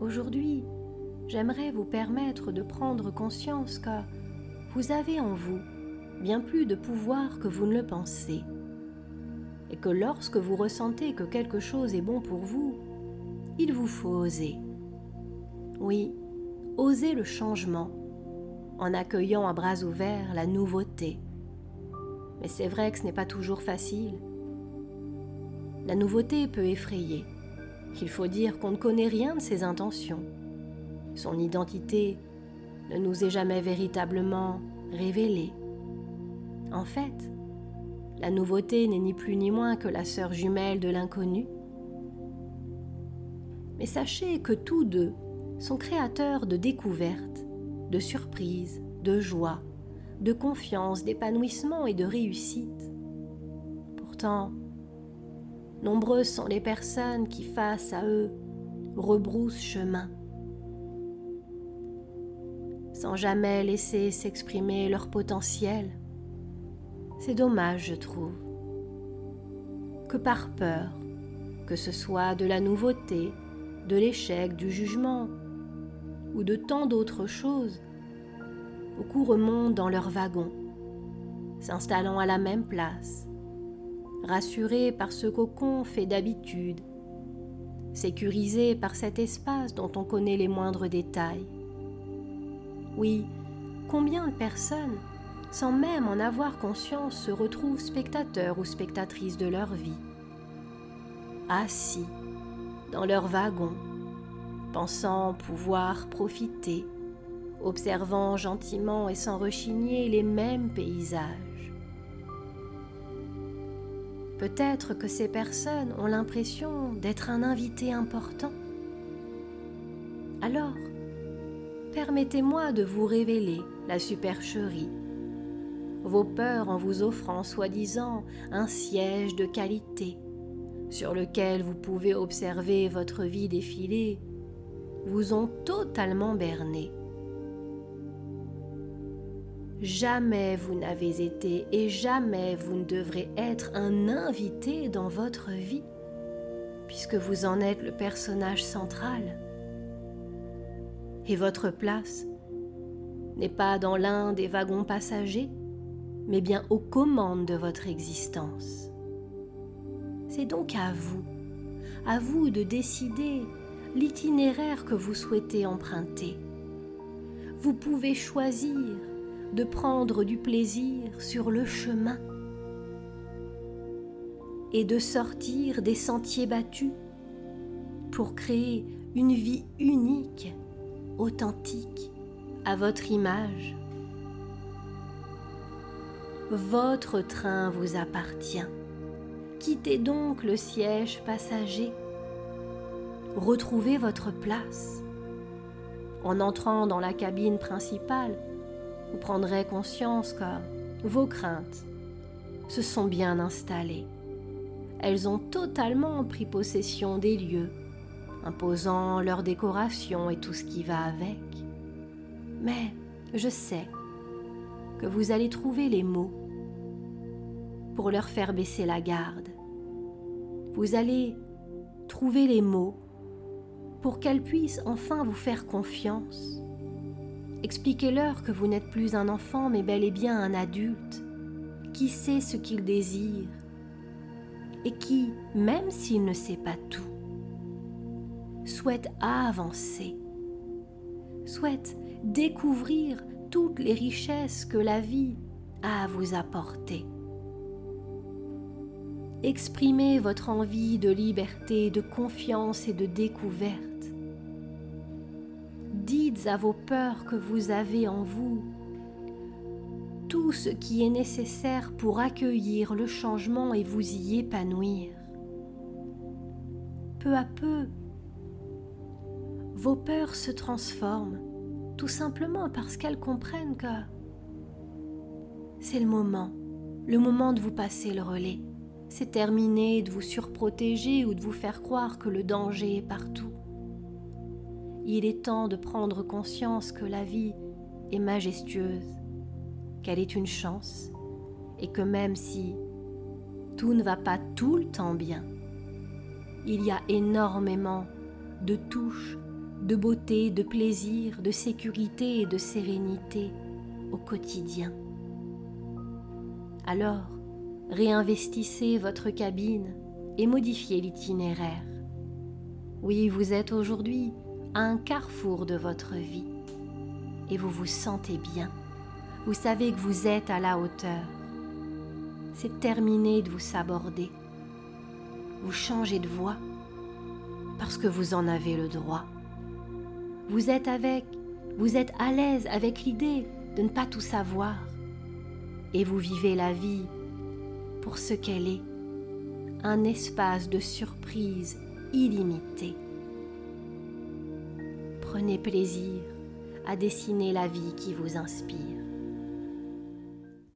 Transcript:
Aujourd'hui, j'aimerais vous permettre de prendre conscience que vous avez en vous bien plus de pouvoir que vous ne le pensez, et que lorsque vous ressentez que quelque chose est bon pour vous, il vous faut oser. Oui, oser le changement, en accueillant à bras ouverts la nouveauté. Mais c'est vrai que ce n'est pas toujours facile. La nouveauté peut effrayer. Il faut dire qu'on ne connaît rien de ses intentions. Son identité ne nous est jamais véritablement révélée. En fait, la nouveauté n'est ni plus ni moins que la sœur jumelle de l'inconnu. Mais sachez que tous deux sont créateurs de découvertes, de surprises, de joie, de confiance, d'épanouissement et de réussite. Pourtant, nombreuses sont les personnes qui, face à eux, rebroussent chemin, sans jamais laisser s'exprimer leur potentiel. C'est dommage, je trouve, que par peur, que ce soit de la nouveauté, de l'échec, du jugement, ou de tant d'autres choses, beaucoup remontent dans leur wagon, s'installant à la même place, rassurés par ce cocon fait d'habitude, sécurisés par cet espace dont on connaît les moindres détails. Oui, combien de personnes, sans même en avoir conscience, se retrouvent spectateurs ou spectatrices de leur vie, assis dans leur wagon, pensant pouvoir profiter, observant gentiment et sans rechigner les mêmes paysages. Peut-être que ces personnes ont l'impression d'être un invité important. Alors, permettez-moi de vous révéler la supercherie, vos peurs en vous offrant soi-disant un siège de qualité sur lequel vous pouvez observer votre vie défiler vous ont totalement berné. Jamais vous n'avez été et jamais vous ne devrez être un invité dans votre vie, puisque vous en êtes le personnage central. Et votre place n'est pas dans l'un des wagons passagers, mais bien aux commandes de votre existence. C'est donc à vous, à vous de décider l'itinéraire que vous souhaitez emprunter. Vous pouvez choisir de prendre du plaisir sur le chemin et de sortir des sentiers battus pour créer une vie unique, authentique, à votre image. Votre train vous appartient. Quittez donc le siège passager retrouvez votre place. En entrant dans la cabine principale, vous prendrez conscience que vos craintes se sont bien installées. Elles ont totalement pris possession des lieux, imposant leur décoration et tout ce qui va avec. Mais je sais que vous allez trouver les mots pour leur faire baisser la garde. Vous allez trouver les mots pour qu'elles puissent enfin vous faire confiance. Expliquez-leur que vous n'êtes plus un enfant mais bel et bien un adulte. Qui sait ce qu'il désire et qui, même s'il ne sait pas tout, souhaite avancer, souhaite découvrir toutes les richesses que la vie a à vous apporter. Exprimez votre envie de liberté, de confiance et de découverte à vos peurs que vous avez en vous tout ce qui est nécessaire pour accueillir le changement et vous y épanouir. Peu à peu, vos peurs se transforment tout simplement parce qu'elles comprennent que c'est le moment, le moment de vous passer le relais. C'est terminé de vous surprotéger ou de vous faire croire que le danger est partout. Il est temps de prendre conscience que la vie est majestueuse, qu'elle est une chance, et que même si tout ne va pas tout le temps bien, il y a énormément de touches de beauté, de plaisir, de sécurité et de sérénité au quotidien. Alors, réinvestissez votre cabine et modifiez l'itinéraire. Oui, vous êtes aujourd'hui un carrefour de votre vie et vous vous sentez bien. Vous savez que vous êtes à la hauteur. C'est terminé de vous saborder. Vous changez de voix parce que vous en avez le droit. Vous êtes avec, vous êtes à l'aise avec l'idée de ne pas tout savoir. Et vous vivez la vie pour ce qu'elle est, un espace de surprise illimité. Prenez plaisir à dessiner la vie qui vous inspire.